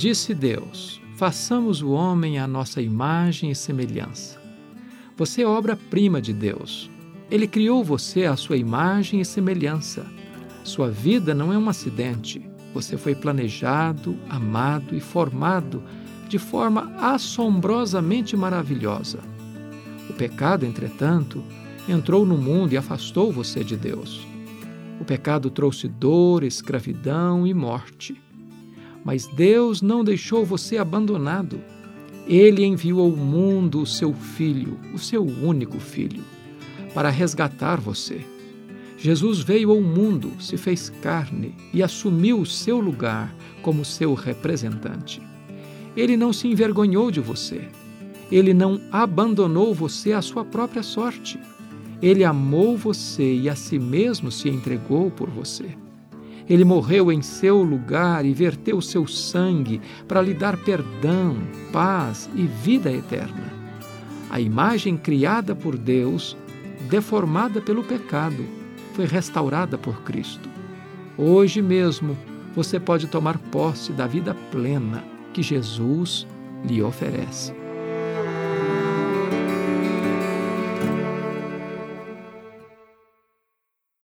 Disse Deus: Façamos o homem à nossa imagem e semelhança. Você é obra-prima de Deus. Ele criou você à sua imagem e semelhança. Sua vida não é um acidente. Você foi planejado, amado e formado de forma assombrosamente maravilhosa. O pecado, entretanto, entrou no mundo e afastou você de Deus. O pecado trouxe dor, escravidão e morte. Mas Deus não deixou você abandonado. Ele enviou ao mundo o seu filho, o seu único filho, para resgatar você. Jesus veio ao mundo, se fez carne e assumiu o seu lugar como seu representante. Ele não se envergonhou de você. Ele não abandonou você à sua própria sorte. Ele amou você e a si mesmo se entregou por você. Ele morreu em seu lugar e verteu seu sangue para lhe dar perdão, paz e vida eterna. A imagem criada por Deus, deformada pelo pecado, foi restaurada por Cristo. Hoje mesmo você pode tomar posse da vida plena que Jesus lhe oferece.